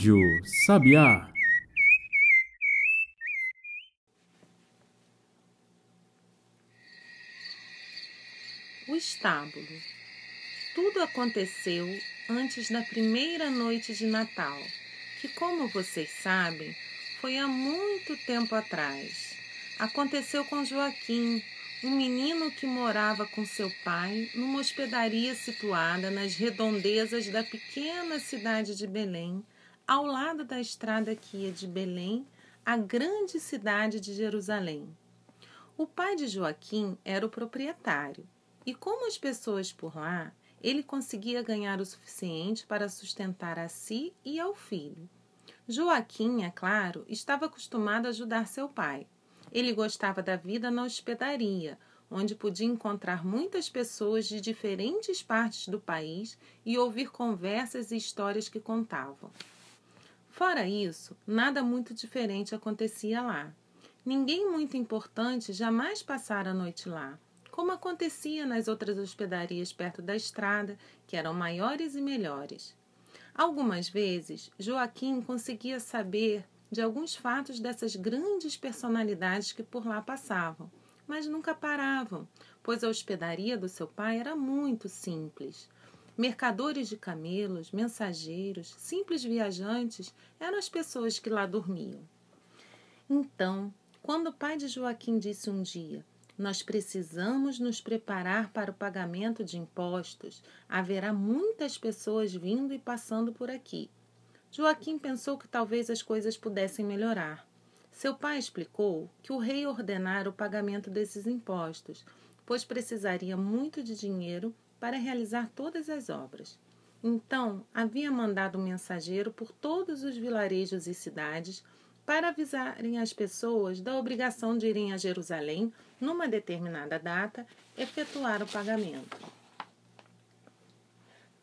Rádio Sabiá. O estábulo. Tudo aconteceu antes da primeira noite de Natal, que, como vocês sabem, foi há muito tempo atrás. Aconteceu com Joaquim, um menino que morava com seu pai numa hospedaria situada nas redondezas da pequena cidade de Belém, ao lado da estrada que ia de Belém à grande cidade de Jerusalém. O pai de Joaquim era o proprietário, e como as pessoas por lá, ele conseguia ganhar o suficiente para sustentar a si e ao filho. Joaquim, é claro, estava acostumado a ajudar seu pai ele gostava da vida na hospedaria, onde podia encontrar muitas pessoas de diferentes partes do país e ouvir conversas e histórias que contavam. Fora isso, nada muito diferente acontecia lá. Ninguém muito importante jamais passara a noite lá, como acontecia nas outras hospedarias perto da estrada, que eram maiores e melhores. Algumas vezes, Joaquim conseguia saber de alguns fatos dessas grandes personalidades que por lá passavam, mas nunca paravam, pois a hospedaria do seu pai era muito simples. Mercadores de camelos, mensageiros, simples viajantes eram as pessoas que lá dormiam. Então, quando o pai de Joaquim disse um dia: Nós precisamos nos preparar para o pagamento de impostos, haverá muitas pessoas vindo e passando por aqui. Joaquim pensou que talvez as coisas pudessem melhorar. Seu pai explicou que o rei ordenara o pagamento desses impostos, pois precisaria muito de dinheiro para realizar todas as obras. Então, havia mandado um mensageiro por todos os vilarejos e cidades para avisarem as pessoas da obrigação de irem a Jerusalém numa determinada data efetuar o pagamento.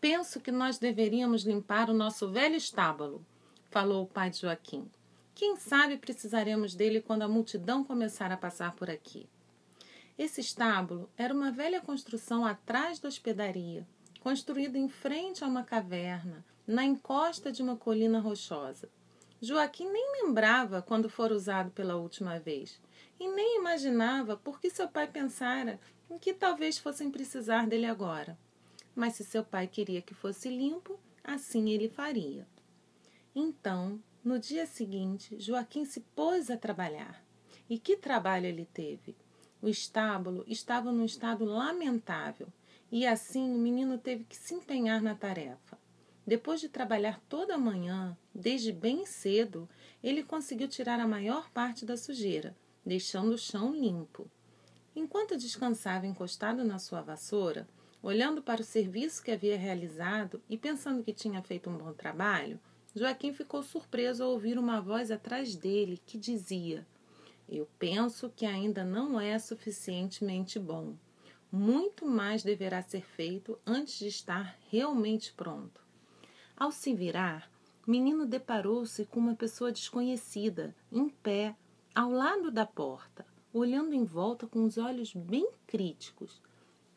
Penso que nós deveríamos limpar o nosso velho estábulo, falou o pai de Joaquim. Quem sabe precisaremos dele quando a multidão começar a passar por aqui. Esse estábulo era uma velha construção atrás da hospedaria, construída em frente a uma caverna, na encosta de uma colina rochosa. Joaquim nem lembrava quando fora usado pela última vez, e nem imaginava por que seu pai pensara em que talvez fossem precisar dele agora mas se seu pai queria que fosse limpo, assim ele faria. Então, no dia seguinte, Joaquim se pôs a trabalhar. E que trabalho ele teve! O estábulo estava num estado lamentável, e assim o menino teve que se empenhar na tarefa. Depois de trabalhar toda a manhã, desde bem cedo, ele conseguiu tirar a maior parte da sujeira, deixando o chão limpo. Enquanto descansava encostado na sua vassoura, Olhando para o serviço que havia realizado e pensando que tinha feito um bom trabalho, Joaquim ficou surpreso ao ouvir uma voz atrás dele que dizia: Eu penso que ainda não é suficientemente bom. Muito mais deverá ser feito antes de estar realmente pronto. Ao se virar, menino deparou-se com uma pessoa desconhecida, em pé, ao lado da porta, olhando em volta com os olhos bem críticos.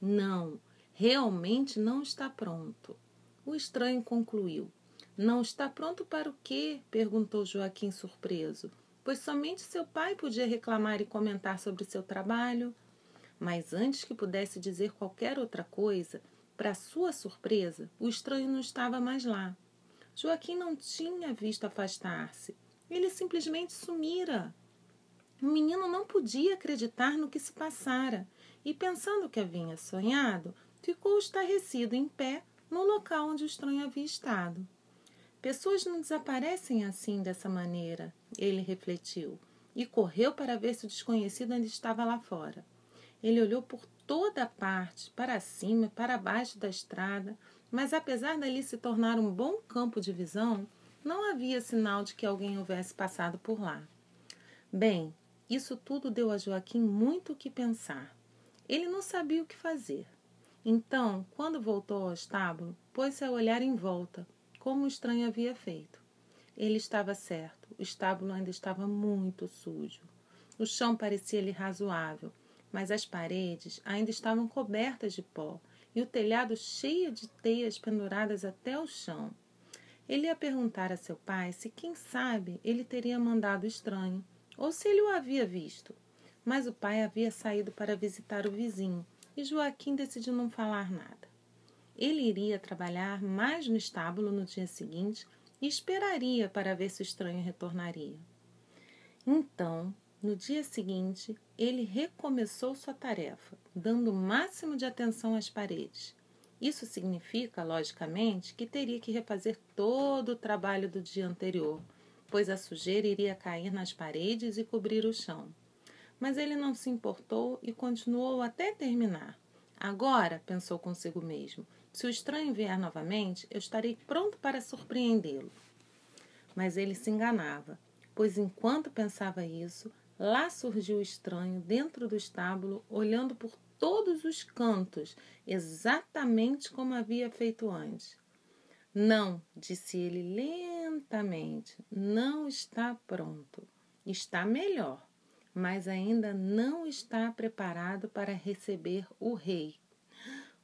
Não, realmente não está pronto. O estranho concluiu. Não está pronto para o quê? perguntou Joaquim surpreso, pois somente seu pai podia reclamar e comentar sobre seu trabalho. Mas antes que pudesse dizer qualquer outra coisa, para sua surpresa, o estranho não estava mais lá. Joaquim não tinha visto afastar-se. Ele simplesmente sumira. O menino não podia acreditar no que se passara e, pensando que havia sonhado, ficou estarrecido em pé no local onde o estranho havia estado. Pessoas não desaparecem assim dessa maneira, ele refletiu, e correu para ver se o desconhecido ainda estava lá fora. Ele olhou por toda parte, para cima e para baixo da estrada, mas apesar dali se tornar um bom campo de visão, não havia sinal de que alguém houvesse passado por lá. Bem, isso tudo deu a Joaquim muito o que pensar. Ele não sabia o que fazer. Então, quando voltou ao estábulo, pôs-se a olhar em volta, como o estranho havia feito. Ele estava certo, o estábulo ainda estava muito sujo. O chão parecia-lhe razoável, mas as paredes ainda estavam cobertas de pó e o telhado cheio de teias penduradas até o chão. Ele ia perguntar a seu pai se, quem sabe, ele teria mandado estranho ou se ele o havia visto. Mas o pai havia saído para visitar o vizinho e Joaquim decidiu não falar nada. Ele iria trabalhar mais no estábulo no dia seguinte e esperaria para ver se o estranho retornaria. Então, no dia seguinte, ele recomeçou sua tarefa, dando o máximo de atenção às paredes. Isso significa, logicamente, que teria que refazer todo o trabalho do dia anterior, pois a sujeira iria cair nas paredes e cobrir o chão. Mas ele não se importou e continuou até terminar. Agora, pensou consigo mesmo, se o estranho vier novamente, eu estarei pronto para surpreendê-lo. Mas ele se enganava, pois enquanto pensava isso, lá surgiu o estranho dentro do estábulo, olhando por todos os cantos, exatamente como havia feito antes. Não, disse ele lentamente, não está pronto. Está melhor, mas ainda não está preparado para receber o rei.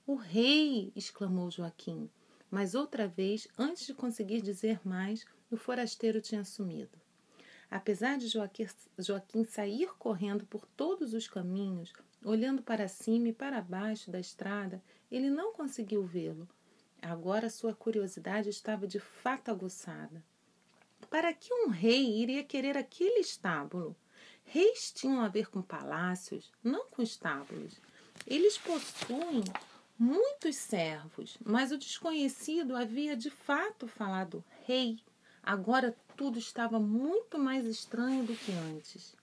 O rei! exclamou Joaquim. Mas outra vez, antes de conseguir dizer mais, o forasteiro tinha sumido. Apesar de Joaquim, sair correndo por todos os caminhos, olhando para cima e para baixo da estrada, ele não conseguiu vê-lo. Agora sua curiosidade estava de fato aguçada. Para que um rei iria querer aquele estábulo? Reis tinham a ver com palácios, não com estábulos. Eles possuem muitos servos, mas o desconhecido havia de fato falado rei. Agora tudo estava muito mais estranho do que antes.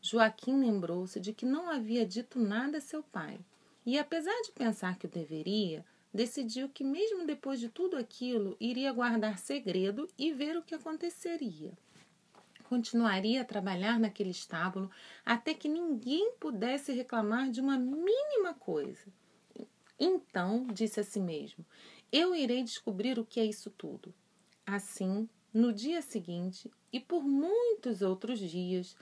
Joaquim lembrou-se de que não havia dito nada a seu pai, e apesar de pensar que o deveria, decidiu que, mesmo depois de tudo aquilo, iria guardar segredo e ver o que aconteceria. Continuaria a trabalhar naquele estábulo até que ninguém pudesse reclamar de uma mínima coisa. Então, disse a si mesmo, eu irei descobrir o que é isso tudo. Assim, no dia seguinte e por muitos outros dias,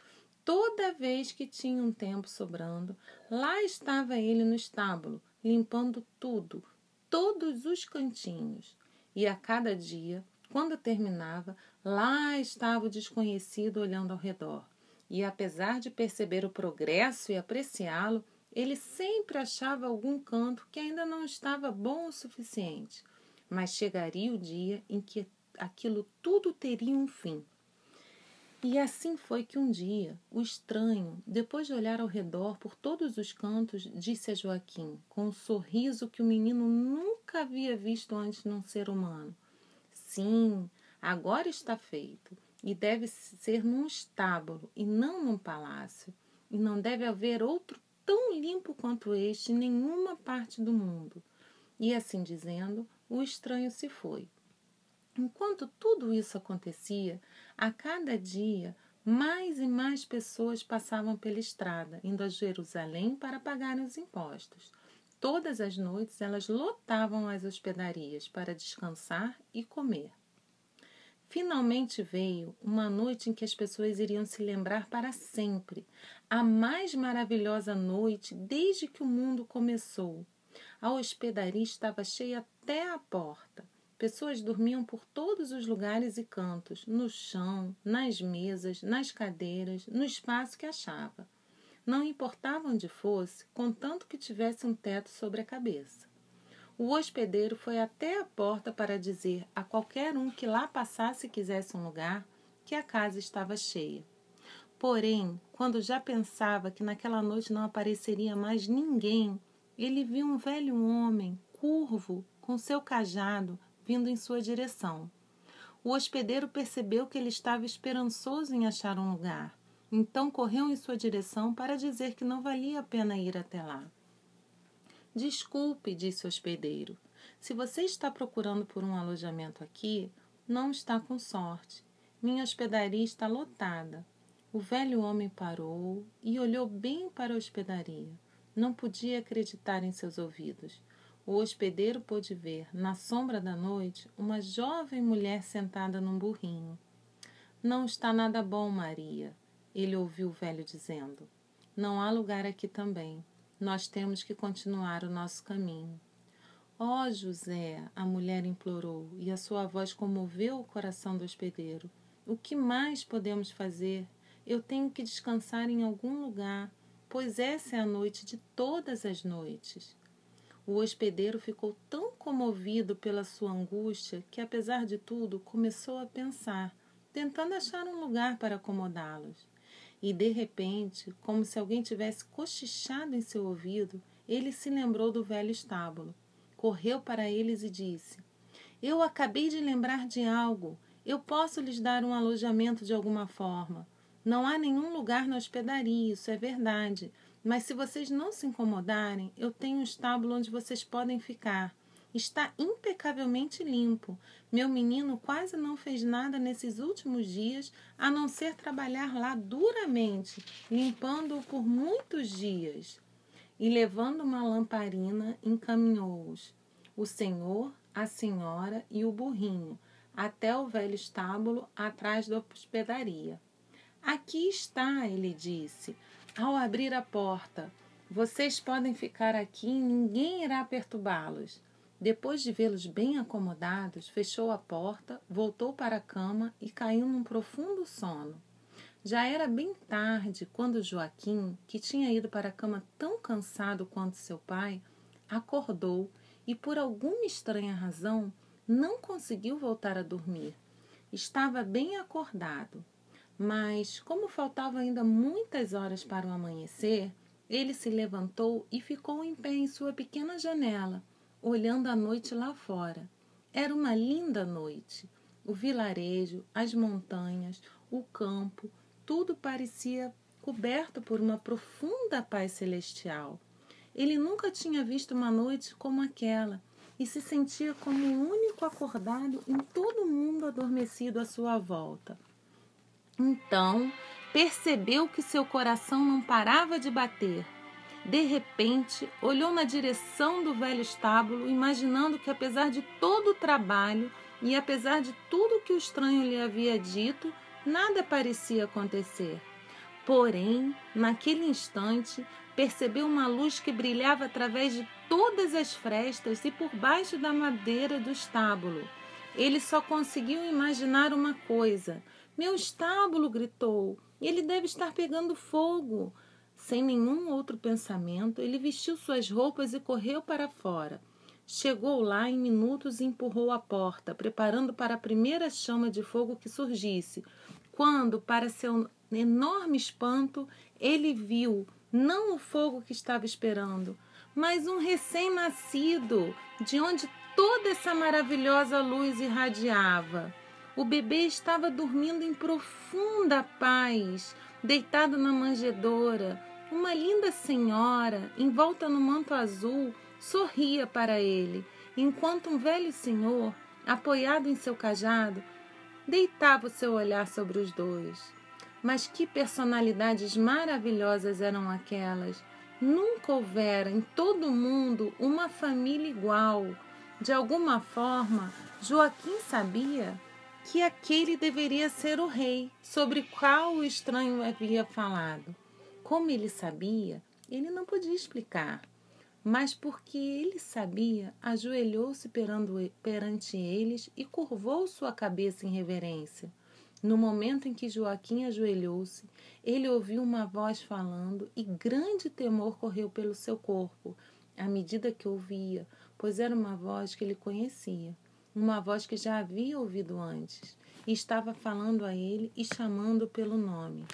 toda vez que tinha um tempo sobrando, lá estava ele no estábulo, limpando tudo, todos os cantinhos. E a cada dia, quando terminava, lá estava o desconhecido olhando ao redor. E apesar de perceber o progresso e apreciá-lo, ele sempre achava algum canto que ainda não estava bom o suficiente. Mas chegaria o dia em que aquilo tudo teria um fim. E assim foi que um dia o estranho, depois de olhar ao redor por todos os cantos, disse a Joaquim, com um sorriso que o menino nunca havia visto antes num ser humano: Sim, agora está feito, e deve ser num estábulo e não num palácio, e não deve haver outro tão limpo quanto este em nenhuma parte do mundo. E assim dizendo, o estranho se foi. Enquanto tudo isso acontecia, a cada dia mais e mais pessoas passavam pela estrada, indo a Jerusalém para pagarem os impostos. Todas as noites elas lotavam as hospedarias para descansar e comer. Finalmente veio uma noite em que as pessoas iriam se lembrar para sempre, a mais maravilhosa noite desde que o mundo começou. A hospedaria estava cheia até a porta. Pessoas dormiam por todos os lugares e cantos, no chão, nas mesas, nas cadeiras, no espaço que achava. Não importava onde fosse, contanto que tivesse um teto sobre a cabeça. O hospedeiro foi até a porta para dizer a qualquer um que lá passasse e quisesse um lugar que a casa estava cheia. Porém, quando já pensava que naquela noite não apareceria mais ninguém, ele viu um velho homem, curvo, com seu cajado, vindo em sua direção. O hospedeiro percebeu que ele estava esperançoso em achar um lugar. Então correu em sua direção para dizer que não valia a pena ir até lá. Desculpe, disse o hospedeiro. Se você está procurando por um alojamento aqui, não está com sorte. Minha hospedaria está lotada. O velho homem parou e olhou bem para a hospedaria. Não podia acreditar em seus ouvidos. O hospedeiro pôde ver, na sombra da noite, uma jovem mulher sentada num burrinho. Não está nada bom, Maria, ele ouviu o velho dizendo. Não há lugar aqui também. Nós temos que continuar o nosso caminho. Ó oh, José, a mulher implorou, e a sua voz comoveu o coração do hospedeiro. O que mais podemos fazer? Eu tenho que descansar em algum lugar, pois essa é a noite de todas as noites. O hospedeiro ficou tão comovido pela sua angústia que, apesar de tudo, começou a pensar, tentando achar um lugar para acomodá-los. E de repente, como se alguém tivesse cochichado em seu ouvido, ele se lembrou do velho estábulo. Correu para eles e disse: Eu acabei de lembrar de algo. Eu posso lhes dar um alojamento de alguma forma. Não há nenhum lugar na hospedaria, isso é verdade, mas se vocês não se incomodarem, eu tenho um estábulo onde vocês podem ficar. Está impecavelmente limpo. Meu menino quase não fez nada nesses últimos dias a não ser trabalhar lá duramente, limpando-o por muitos dias. E levando uma lamparina, encaminhou-os, o senhor, a senhora e o burrinho, até o velho estábulo atrás da hospedaria. Aqui está, ele disse ao abrir a porta, vocês podem ficar aqui e ninguém irá perturbá-los. Depois de vê-los bem acomodados, fechou a porta, voltou para a cama e caiu num profundo sono. Já era bem tarde quando Joaquim, que tinha ido para a cama tão cansado quanto seu pai, acordou e, por alguma estranha razão, não conseguiu voltar a dormir. Estava bem acordado, mas, como faltavam ainda muitas horas para o amanhecer, ele se levantou e ficou em pé em sua pequena janela, olhando a noite lá fora. Era uma linda noite. O vilarejo, as montanhas, o campo, tudo parecia coberto por uma profunda paz celestial. Ele nunca tinha visto uma noite como aquela e se sentia como o único acordado em todo o mundo adormecido à sua volta. Então percebeu que seu coração não parava de bater. De repente, olhou na direção do velho estábulo, imaginando que, apesar de todo o trabalho e apesar de tudo que o estranho lhe havia dito, nada parecia acontecer. Porém, naquele instante, percebeu uma luz que brilhava através de todas as frestas e por baixo da madeira do estábulo. Ele só conseguiu imaginar uma coisa: meu estábulo! gritou. Ele deve estar pegando fogo. Sem nenhum outro pensamento, ele vestiu suas roupas e correu para fora. Chegou lá em minutos e empurrou a porta, preparando para a primeira chama de fogo que surgisse. Quando, para seu enorme espanto, ele viu não o fogo que estava esperando, mas um recém-nascido, de onde toda essa maravilhosa luz irradiava. O bebê estava dormindo em profunda paz, deitado na manjedoura. Uma linda senhora, envolta no manto azul, sorria para ele, enquanto um velho senhor, apoiado em seu cajado, deitava o seu olhar sobre os dois. Mas que personalidades maravilhosas eram aquelas! Nunca houvera em todo o mundo uma família igual. De alguma forma, Joaquim sabia que aquele deveria ser o rei sobre qual o estranho havia falado. Como ele sabia, ele não podia explicar, mas porque ele sabia, ajoelhou-se perante eles e curvou sua cabeça em reverência. No momento em que Joaquim ajoelhou-se, ele ouviu uma voz falando e grande temor correu pelo seu corpo, à medida que ouvia, pois era uma voz que ele conhecia uma voz que já havia ouvido antes, e estava falando a ele e chamando pelo nome.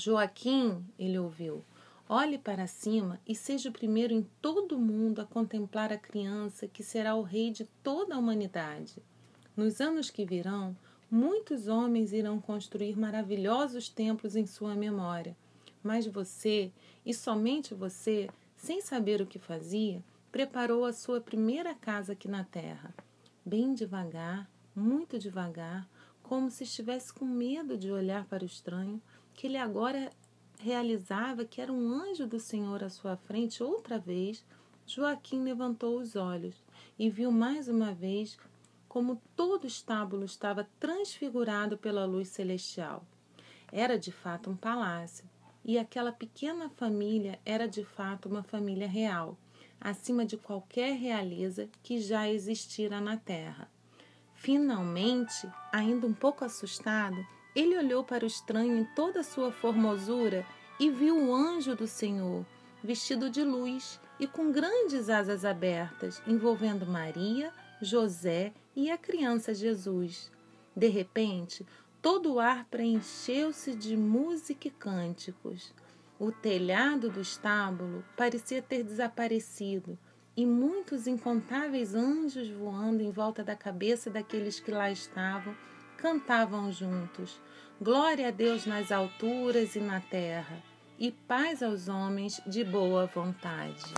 Joaquim, ele ouviu, olhe para cima e seja o primeiro em todo o mundo a contemplar a criança que será o rei de toda a humanidade. Nos anos que virão, muitos homens irão construir maravilhosos templos em sua memória. Mas você, e somente você, sem saber o que fazia, preparou a sua primeira casa aqui na terra bem devagar, muito devagar, como se estivesse com medo de olhar para o estranho, que ele agora realizava que era um anjo do Senhor à sua frente outra vez. Joaquim levantou os olhos e viu mais uma vez como todo o estábulo estava transfigurado pela luz celestial. Era de fato um palácio, e aquela pequena família era de fato uma família real acima de qualquer realeza que já existira na terra. Finalmente, ainda um pouco assustado, ele olhou para o estranho em toda a sua formosura e viu o anjo do Senhor, vestido de luz e com grandes asas abertas, envolvendo Maria, José e a criança Jesus. De repente, todo o ar preencheu-se de música e cânticos. O telhado do estábulo parecia ter desaparecido e muitos incontáveis anjos voando em volta da cabeça daqueles que lá estavam cantavam juntos: Glória a Deus nas alturas e na terra, e paz aos homens de boa vontade.